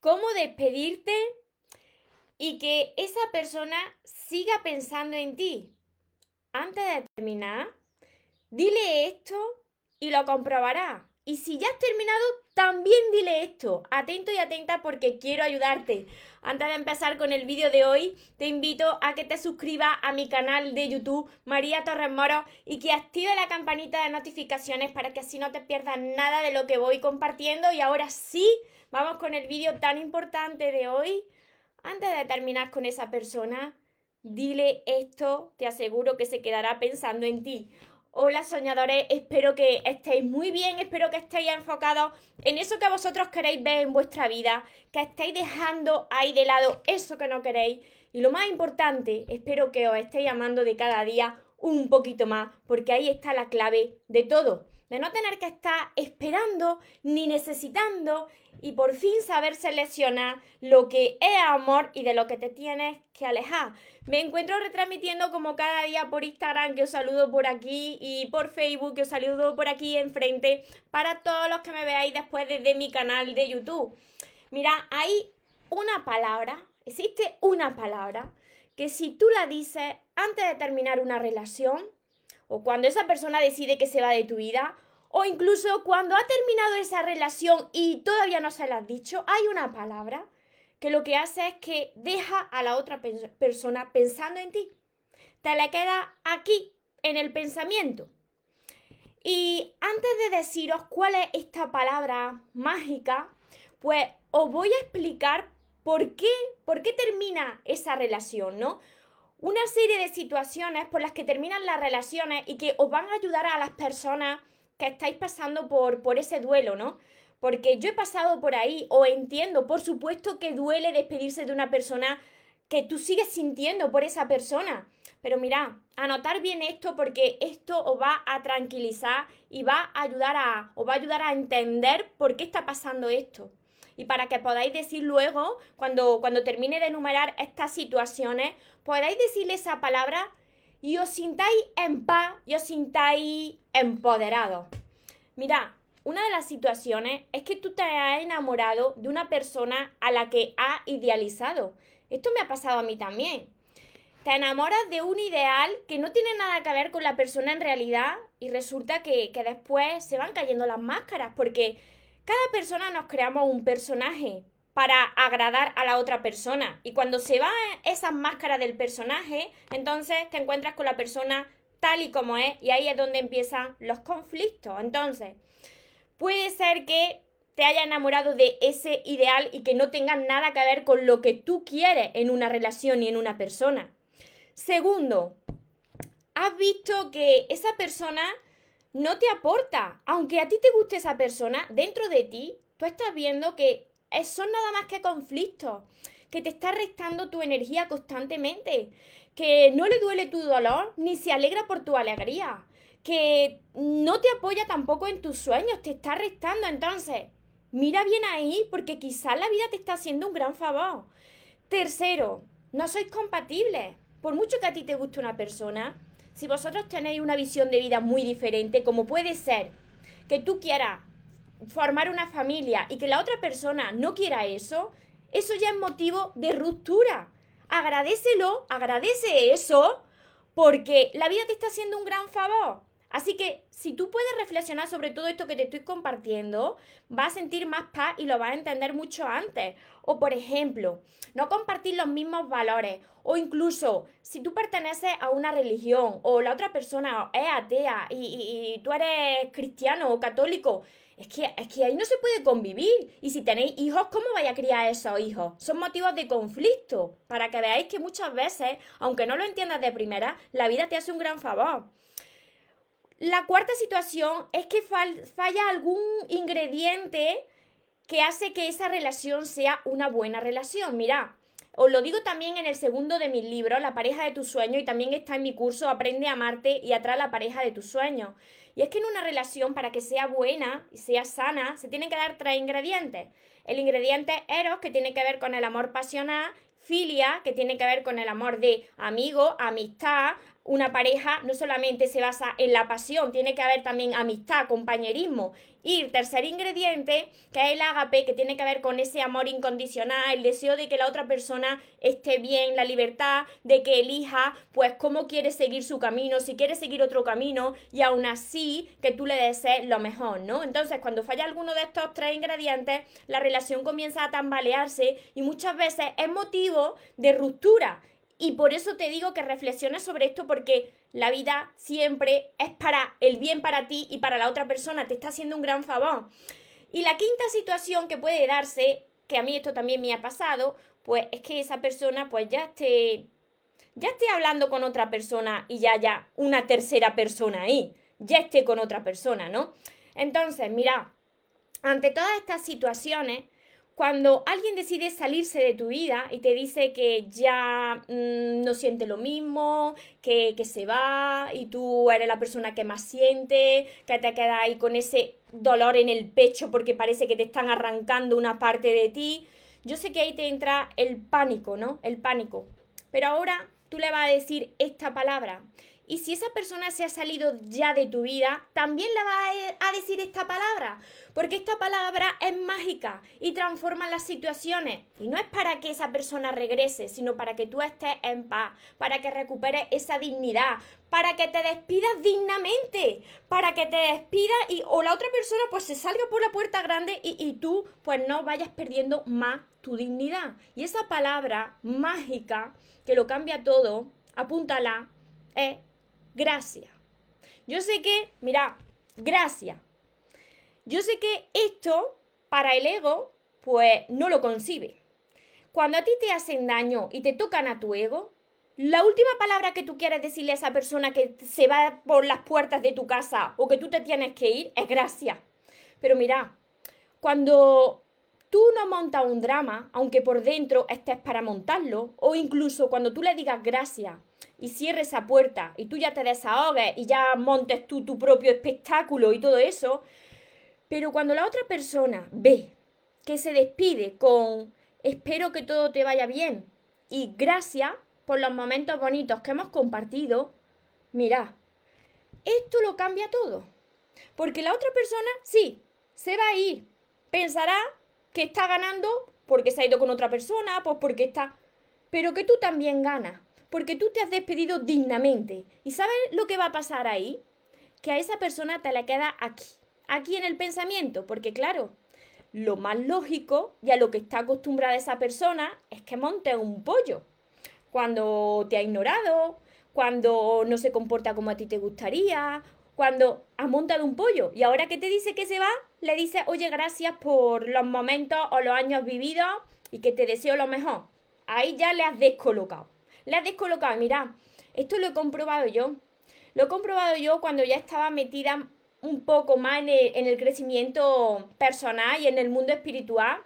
cómo despedirte y que esa persona siga pensando en ti. Antes de terminar, dile esto y lo comprobará. Y si ya has terminado, también dile esto. Atento y atenta porque quiero ayudarte. Antes de empezar con el vídeo de hoy, te invito a que te suscribas a mi canal de YouTube, María Torres Moro, y que active la campanita de notificaciones para que así no te pierdas nada de lo que voy compartiendo. Y ahora sí, vamos con el vídeo tan importante de hoy. Antes de terminar con esa persona, dile esto, te aseguro que se quedará pensando en ti. Hola soñadores, espero que estéis muy bien, espero que estéis enfocados en eso que vosotros queréis ver en vuestra vida, que estéis dejando ahí de lado eso que no queréis y lo más importante, espero que os estéis amando de cada día un poquito más, porque ahí está la clave de todo de no tener que estar esperando ni necesitando y por fin saber seleccionar lo que es amor y de lo que te tienes que alejar. Me encuentro retransmitiendo como cada día por Instagram, que os saludo por aquí, y por Facebook, que os saludo por aquí enfrente, para todos los que me veáis después desde mi canal de YouTube. Mira, hay una palabra, existe una palabra, que si tú la dices antes de terminar una relación, o cuando esa persona decide que se va de tu vida, o incluso cuando ha terminado esa relación y todavía no se la has dicho, hay una palabra que lo que hace es que deja a la otra persona pensando en ti. Te la queda aquí, en el pensamiento. Y antes de deciros cuál es esta palabra mágica, pues os voy a explicar por qué, por qué termina esa relación, ¿no? una serie de situaciones por las que terminan las relaciones y que os van a ayudar a las personas que estáis pasando por, por ese duelo, ¿no? Porque yo he pasado por ahí o entiendo, por supuesto que duele despedirse de una persona que tú sigues sintiendo por esa persona. Pero mira, anotar bien esto porque esto os va a tranquilizar y va a ayudar a, os va a ayudar a entender por qué está pasando esto y para que podáis decir luego, cuando, cuando termine de enumerar estas situaciones, podáis decirle esa palabra y os sintáis en paz y os sintáis empoderados. Mira, una de las situaciones es que tú te has enamorado de una persona a la que has idealizado. Esto me ha pasado a mí también. Te enamoras de un ideal que no tiene nada que ver con la persona en realidad y resulta que, que después se van cayendo las máscaras porque cada persona nos creamos un personaje para agradar a la otra persona. Y cuando se va esa máscara del personaje, entonces te encuentras con la persona tal y como es y ahí es donde empiezan los conflictos. Entonces, puede ser que te haya enamorado de ese ideal y que no tenga nada que ver con lo que tú quieres en una relación y en una persona. Segundo, has visto que esa persona no te aporta. Aunque a ti te guste esa persona, dentro de ti, tú estás viendo que son nada más que conflictos, que te está restando tu energía constantemente, que no le duele tu dolor ni se alegra por tu alegría, que no te apoya tampoco en tus sueños, te está restando. Entonces, mira bien ahí porque quizás la vida te está haciendo un gran favor. Tercero, no sois compatibles. Por mucho que a ti te guste una persona, si vosotros tenéis una visión de vida muy diferente, como puede ser que tú quieras formar una familia y que la otra persona no quiera eso, eso ya es motivo de ruptura. Agradecelo, agradece eso, porque la vida te está haciendo un gran favor. Así que si tú puedes reflexionar sobre todo esto que te estoy compartiendo, vas a sentir más paz y lo vas a entender mucho antes. O por ejemplo, no compartir los mismos valores. O incluso si tú perteneces a una religión o la otra persona es atea y, tú eres cristiano o católico, es que, es que ahí no se puede convivir. Y si tenéis hijos, ¿cómo vais a criar a esos hijos? Son motivos de conflicto. Para que veáis que muchas veces, aunque no lo entiendas de primera, la vida te hace un gran favor. La cuarta situación es que falla algún ingrediente que hace que esa relación sea una buena relación. Mira, os lo digo también en el segundo de mis libros, La pareja de tus sueños, y también está en mi curso Aprende a amarte y atrae la pareja de tus sueños. Y es que en una relación, para que sea buena y sea sana, se tienen que dar tres ingredientes. El ingrediente eros, que tiene que ver con el amor pasional, filia, que tiene que ver con el amor de amigo, amistad, una pareja no solamente se basa en la pasión, tiene que haber también amistad, compañerismo. Y el tercer ingrediente, que es el ágape, que tiene que ver con ese amor incondicional, el deseo de que la otra persona esté bien, la libertad de que elija, pues, cómo quiere seguir su camino, si quiere seguir otro camino, y aún así que tú le desees lo mejor, ¿no? Entonces, cuando falla alguno de estos tres ingredientes, la relación comienza a tambalearse y muchas veces es motivo de ruptura. Y por eso te digo que reflexiones sobre esto porque la vida siempre es para el bien para ti y para la otra persona, te está haciendo un gran favor. Y la quinta situación que puede darse, que a mí esto también me ha pasado, pues es que esa persona pues ya esté ya esté hablando con otra persona y ya haya una tercera persona ahí, ya esté con otra persona, ¿no? Entonces, mira, ante todas estas situaciones, cuando alguien decide salirse de tu vida y te dice que ya mm, no siente lo mismo, que, que, se va y tú eres la persona que más siente, que te quedas ahí con ese dolor en el pecho porque parece que te están arrancando una parte de ti, yo sé que ahí te entra el pánico, ¿no? El pánico. Pero ahora tú le vas a decir esta palabra y si esa persona se ha salido ya de tu vida, también le vas a decir esta palabra, porque esta palabra es mágica y transforma las situaciones. Y no es para que esa persona regrese, sino para que tú estés en paz, para que recuperes esa dignidad, para que te despidas dignamente, para que te despidas y o la otra persona pues se salga por la puerta grande y, y tú pues no vayas perdiendo más tu dignidad. Y esa palabra mágica que lo cambia todo, apúntala, es gracias. Yo sé que, mira, gracias. Yo sé que esto para el ego, pues no lo concibe. Cuando a ti te hacen daño y te tocan a tu ego, la última palabra que tú quieres decirle a esa persona que se va por las puertas de tu casa o que tú te tienes que ir es gracias. Pero mira, cuando tú no montas un drama, aunque por dentro estés para montarlo, o incluso cuando tú le digas gracias y cierres esa puerta y tú ya te desahogues y ya montes tú tu propio espectáculo y todo eso, pero cuando la otra persona ve que se despide con espero que todo te vaya bien y gracias por los momentos bonitos que hemos compartido, mira, esto lo cambia todo. Porque la otra persona, sí, se va a ir. Pensará que está ganando porque se ha ido con otra persona, pues porque está... Pero que tú también ganas porque tú te has despedido dignamente. ¿Y sabes lo que va a pasar ahí? Que a esa persona te la queda aquí, aquí en el pensamiento, porque claro, lo más lógico y a lo que está acostumbrada esa persona es que monte un pollo. Cuando te ha ignorado, cuando no se comporta como a ti te gustaría, cuando has montado un pollo y ahora que te dice que se va, le dices, oye, gracias por los momentos o los años vividos y que te deseo lo mejor. Ahí ya le has descolocado le has descolocado. Mira, esto lo he comprobado yo. Lo he comprobado yo cuando ya estaba metida un poco más en el, crecimiento personal y en el mundo espiritual.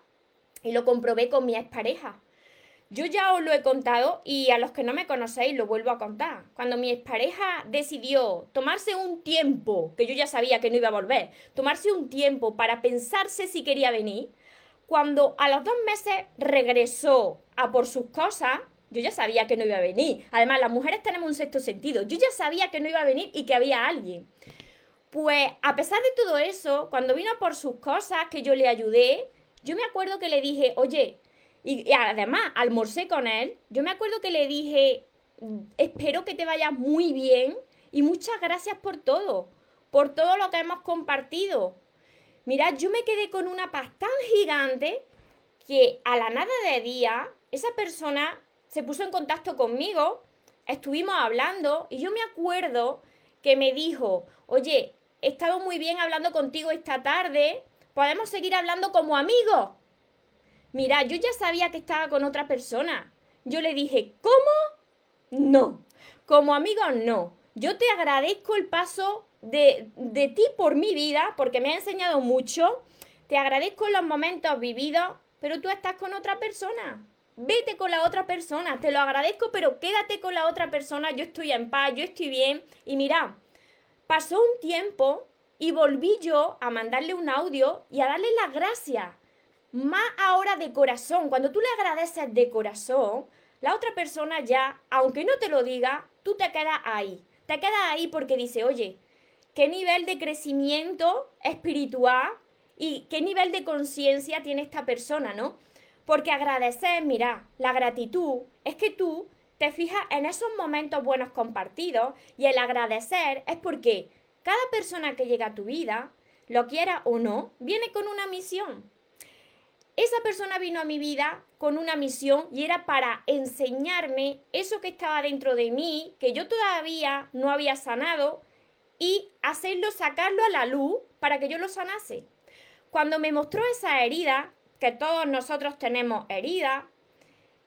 Y lo comprobé con mi expareja. Yo ya os lo he contado y a los que no me conocéis lo vuelvo a contar. Cuando mi expareja decidió tomarse un tiempo, que yo ya sabía que no iba a volver, tomarse un tiempo para pensarse si quería venir, cuando a los dos meses regresó a por sus cosas, yo ya sabía que no iba a venir. Además, las mujeres tenemos un sexto sentido. Yo ya sabía que no iba a venir y que había alguien. Pues a pesar de todo eso, cuando vino por sus cosas, que yo le ayudé, yo me acuerdo que le dije, oye, y, además almorcé con él, yo me acuerdo que le dije, espero que te vaya muy bien y muchas gracias por todo, por todo lo que hemos compartido. Mira, yo me quedé con una paz tan gigante que a la nada de día, esa persona se puso en contacto conmigo, estuvimos hablando y yo me acuerdo que me dijo, oye, he estado muy bien hablando contigo esta tarde, podemos seguir hablando como amigos. Mira, yo ya sabía que estaba con otra persona. Yo le dije, ¿cómo? No. Como amigos, no. Yo te agradezco el paso de, de ti por mi vida, porque me ha enseñado mucho. Te agradezco los momentos vividos, pero tú estás con otra persona vete con la otra persona, te lo agradezco, pero quédate con la otra persona, yo estoy en paz, yo estoy bien. Y mira, pasó un tiempo y volví yo a mandarle un audio y a darle las gracias. Más ahora de corazón, cuando tú le agradeces de corazón, la otra persona ya, aunque no te lo diga, tú te quedas ahí. Te quedas ahí porque dice, oye, ¿qué nivel de crecimiento espiritual y qué nivel de conciencia tiene esta persona, no? Porque agradecer, mira, la gratitud es que tú te fijas en esos momentos buenos compartidos y el agradecer es porque cada persona que llega a tu vida, lo quiera o no, viene con una misión. Esa persona vino a mi vida con una misión y era para enseñarme eso que estaba dentro de mí, que yo todavía no había sanado, y hacerlo, sacarlo a la luz para que yo lo sanase. Cuando me mostró esa herida, que todos nosotros tenemos heridas,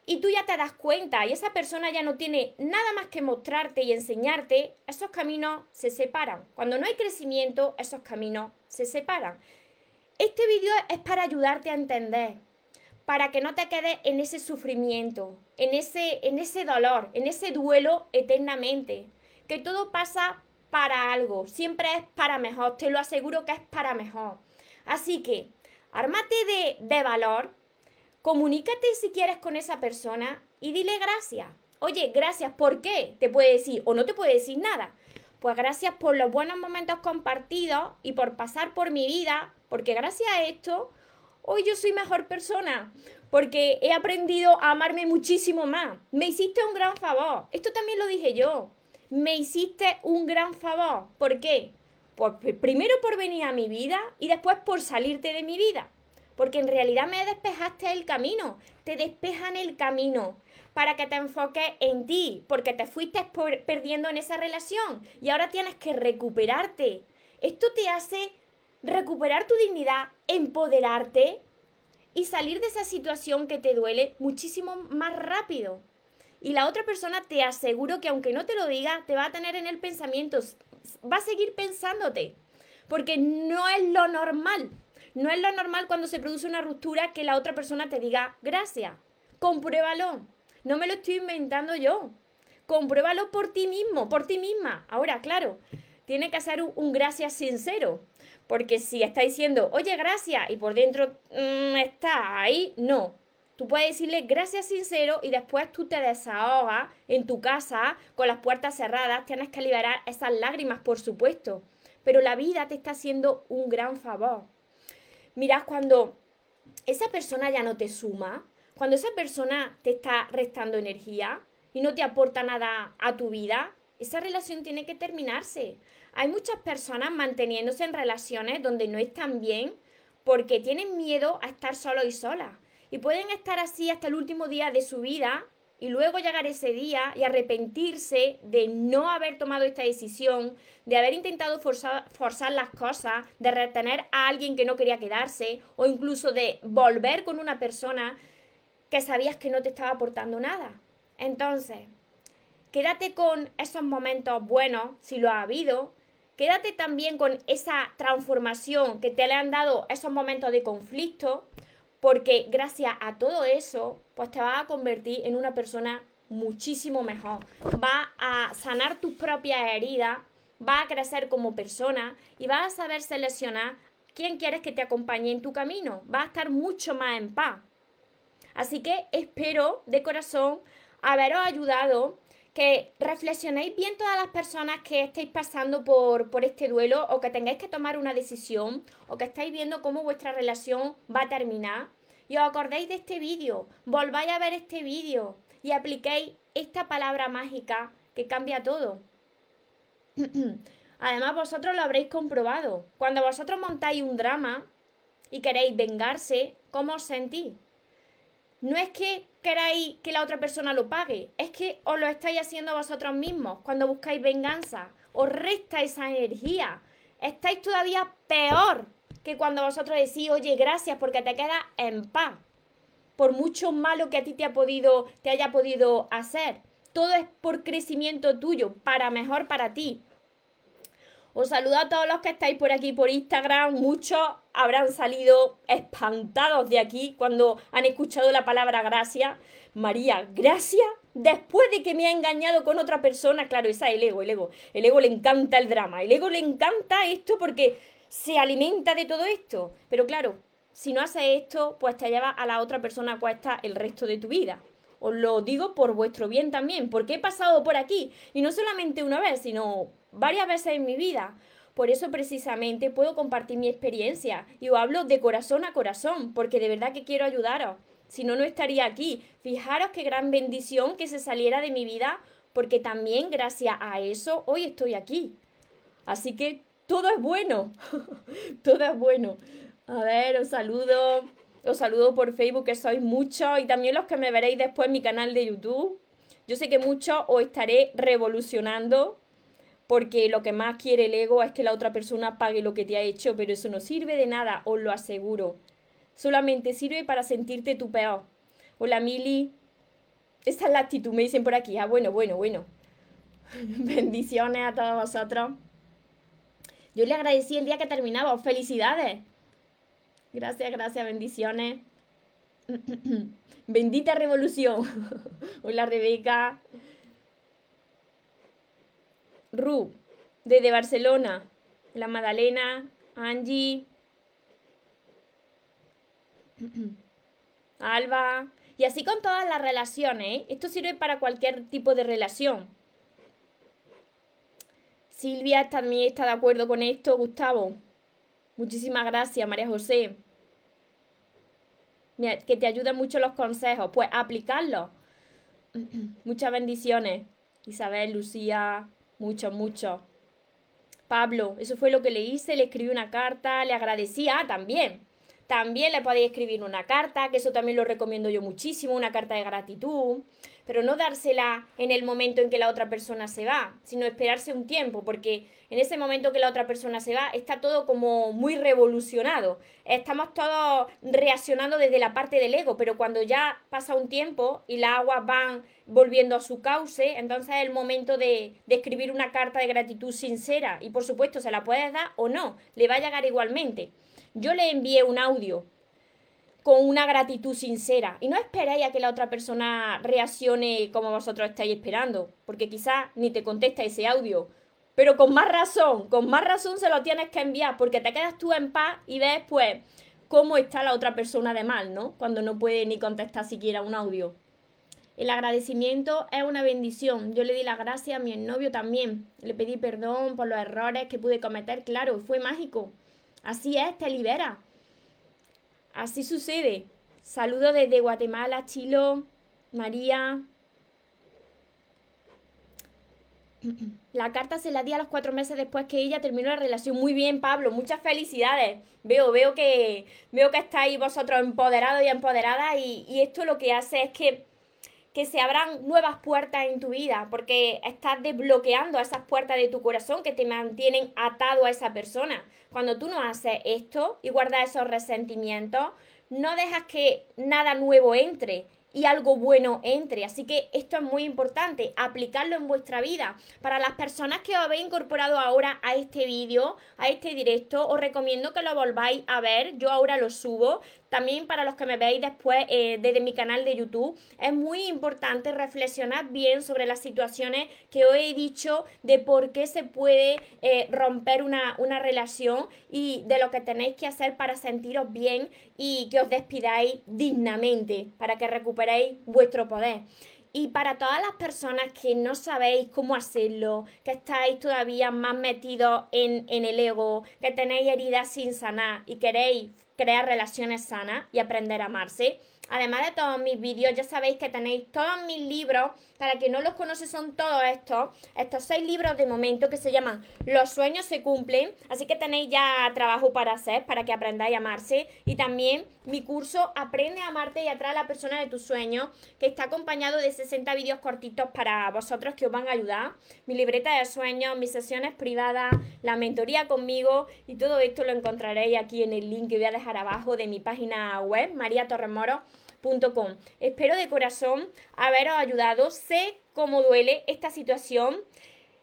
y tú ya te das cuenta y esa persona ya no tiene nada más que mostrarte y enseñarte, esos caminos se separan. Cuando no hay crecimiento, esos caminos se separan. Este vídeo es para ayudarte a entender, para que no te quedes en ese sufrimiento, en ese, en ese dolor, en ese duelo eternamente. Que todo pasa para algo, siempre es para mejor, te lo aseguro que es para mejor. Así que, ármate de, de valor, comunícate si quieres con esa persona y dile gracias. Oye, gracias, ¿por qué? Te puede decir o no te puede decir nada. Pues gracias por los buenos momentos compartidos y por pasar por mi vida, porque gracias a esto hoy yo soy mejor persona, porque he aprendido a amarme muchísimo más. Me hiciste un gran favor. Esto también lo dije yo. Me hiciste un gran favor. ¿Por qué? Pues primero por venir a mi vida y después por salirte de mi vida porque en realidad me despejaste el camino, te despejan el camino para que te enfoques en ti, porque te fuiste perdiendo en esa relación y ahora tienes que recuperarte. Esto te hace recuperar tu dignidad, empoderarte y salir de esa situación que te duele muchísimo más rápido. Y la otra persona te aseguro que aunque no te lo diga, te va a tener en el pensamiento, va a seguir pensándote, porque no es lo normal. No es lo normal cuando se produce una ruptura que la otra persona te diga gracias. Compruébalo. No me lo estoy inventando yo. Compruébalo por ti mismo, por ti misma. Ahora, claro, tiene que ser un, gracias sincero. Porque si está diciendo, oye, gracias, y por dentro mm, está ahí, no. Tú puedes decirle gracias sincero y después tú te desahogas en tu casa con las puertas cerradas. Tienes que liberar esas lágrimas, por supuesto. Pero la vida te está haciendo un gran favor. Mirad, cuando esa persona ya no te suma, cuando esa persona te está restando energía y no te aporta nada a tu vida, esa relación tiene que terminarse. Hay muchas personas manteniéndose en relaciones donde no están bien porque tienen miedo a estar solos y solas. Y pueden estar así hasta el último día de su vida y luego llegar ese día y arrepentirse de no haber tomado esta decisión, de haber intentado forzar, las cosas, de retener a alguien que no quería quedarse o incluso de volver con una persona que sabías que no te estaba aportando nada. Entonces, quédate con esos momentos buenos, si lo ha habido, quédate también con esa transformación que te le han dado esos momentos de conflicto, porque gracias a todo eso, pues te vas a convertir en una persona muchísimo mejor. Va a sanar tus propias heridas, va a crecer como persona y vas a saber seleccionar quién quieres que te acompañe en tu camino. Va a estar mucho más en paz. Así que espero de corazón haberos ayudado que reflexionéis bien todas las personas que estéis pasando por, por este duelo o que tengáis que tomar una decisión o que estáis viendo cómo vuestra relación va a terminar. Y os acordéis de este vídeo, volváis a ver este vídeo y apliquéis esta palabra mágica que cambia todo. Además, vosotros lo habréis comprobado. Cuando vosotros montáis un drama y queréis vengarse, ¿cómo os sentís? no es que queráis que la otra persona lo pague, es que os lo estáis haciendo vosotros mismos cuando buscáis venganza. Os resta esa energía. Estáis todavía peor que cuando vosotros decís, oye, gracias porque te quedas en paz. Por mucho malo que a ti te, ha podido, te haya podido hacer. Todo es por crecimiento tuyo, para mejor para ti. Os saludo a todos los que estáis por aquí por Instagram. Muchos habrán salido espantados de aquí cuando han escuchado la palabra gracia. María, gracias. Después de que me ha engañado con otra persona, claro, esa es el ego, el ego. El ego le encanta el drama, el ego le encanta esto porque se alimenta de todo esto. Pero claro, si no haces esto, pues te lleva a la otra persona cuesta el resto de tu vida. os lo digo por vuestro bien también, porque he pasado por aquí, y no solamente una vez, sino varias veces en mi vida. Por eso precisamente puedo compartir mi experiencia y os hablo de corazón a corazón, porque de verdad que quiero ayudaros. Si no, no estaría aquí. Fijaros qué gran bendición que se saliera de mi vida, porque también gracias a eso hoy estoy aquí. Así que todo es bueno, todo es bueno. A ver, os saludo, os saludo por Facebook, que sois muchos, y también los que me veréis después en mi canal de YouTube. Yo sé que muchos os estaré revolucionando porque lo que más quiere el ego es que la otra persona pague lo que te ha hecho, pero eso no sirve de nada, os lo aseguro. Solamente sirve para sentirte tu peor. Hola Mili, esa es la actitud, me dicen por aquí. Ah, bueno, bueno, bueno. Bendiciones a todos vosotros. Yo le agradecí el día que terminaba. ¡Felicidades! Gracias, gracias, bendiciones. Bendita revolución. Hola Rebeca. Ru, desde Barcelona. La Madalena, Angie. Alba. Y así con todas las relaciones. ¿eh? Esto sirve para cualquier tipo de relación. Silvia también está de acuerdo con esto. Gustavo. Muchísimas gracias, María José. que te ayudan mucho los consejos. Pues aplicarlos. Muchas bendiciones. Isabel, Lucía, mucho, mucho. Pablo, eso fue lo que le hice, le escribí una carta, le agradecía ah, también. También le podéis escribir una carta, que eso también lo recomiendo yo muchísimo, una carta de gratitud, pero no dársela en el momento en que la otra persona se va, sino esperarse un tiempo, porque en ese momento que la otra persona se va está todo como muy revolucionado. Estamos todos reaccionando desde la parte del ego, pero cuando ya pasa un tiempo y las aguas van volviendo a su cauce, entonces es el momento de, de escribir una carta de gratitud sincera y por supuesto se la puedes dar o no, le va a llegar igualmente. Yo le envié un audio con una gratitud sincera y no esperéis a que la otra persona reaccione como vosotros estáis esperando, porque quizás ni te contesta ese audio, pero con más razón, con más razón se lo tienes que enviar, porque te quedas tú en paz y ves pues cómo está la otra persona de mal, ¿no? Cuando no puede ni contestar siquiera un audio. El agradecimiento es una bendición. Yo le di las gracias a mi novio también. Le pedí perdón por los errores que pude cometer. Claro, fue mágico. Así es, te libera. Así sucede. Saludos desde Guatemala, Chilo, María. La carta se la di a los cuatro meses después que ella terminó la relación. Muy bien, Pablo, muchas felicidades. Veo, veo que, veo que estáis vosotros empoderados y empoderadas y, y esto lo que hace es que que se abran nuevas puertas en tu vida, porque estás desbloqueando esas puertas de tu corazón que te mantienen atado a esa persona. Cuando tú no haces esto y guardas esos resentimientos, no dejas que nada nuevo entre y algo bueno entre. Así que esto es muy importante, aplicarlo en vuestra vida. Para las personas que os habéis incorporado ahora a este vídeo, a este directo, os recomiendo que lo volváis a ver. Yo ahora lo subo. También para los que me veáis después eh, desde mi canal de YouTube, es muy importante reflexionar bien sobre las situaciones que os he dicho de por qué se puede eh, romper una, una relación y de lo que tenéis que hacer para sentiros bien y que os despidáis dignamente, para que recuperéis vuestro poder. Y para todas las personas que no sabéis cómo hacerlo, que estáis todavía más metidos en, en el ego, que tenéis heridas sin sanar y queréis crear relaciones sanas y aprender a amarse. Además de todos mis vídeos, ya sabéis que tenéis todos mis libros. Para quien no los conoce, son todos estos. Estos seis libros de momento que se llaman Los sueños se cumplen. Así que tenéis ya trabajo para hacer, para que aprendáis a amarse. Y también mi curso Aprende a amarte y atrae a la persona de tus sueños, que está acompañado de 60 vídeos cortitos para vosotros que os van a ayudar. Mi libreta de sueños, mis sesiones privadas, la mentoría conmigo. Y todo esto lo encontraréis aquí en el link que voy a dejar abajo de mi página web, María Espero de corazón haberos ayudado. Sé cómo duele esta situación.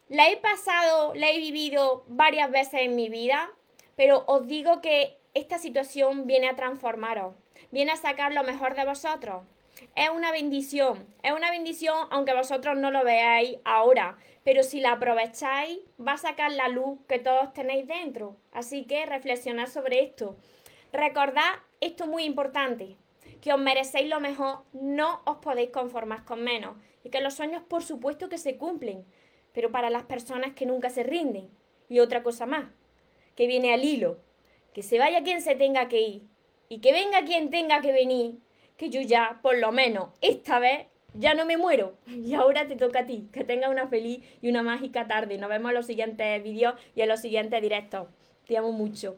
La he pasado, la he vivido varias veces en mi vida, pero os digo que esta situación viene a transformaros, viene a sacar lo mejor de vosotros. Es una bendición, es una bendición aunque vosotros no lo veáis ahora, pero si la aprovecháis va a sacar la luz que todos tenéis dentro. Así que reflexionad sobre esto. Recordad esto muy importante, que os merecéis lo mejor, no os podéis conformar con menos. Y que los sueños, por supuesto, que se cumplen, pero para las personas que nunca se rinden. Y otra cosa más, que viene al hilo, que se vaya quien se tenga que ir y que venga quien tenga que venir, que yo ya, por lo menos, esta vez ya no me muero. Y ahora te toca a ti. Que tengas una feliz y una mágica tarde. Nos vemos en los siguientes vídeos y en los siguientes directos. Te amo mucho.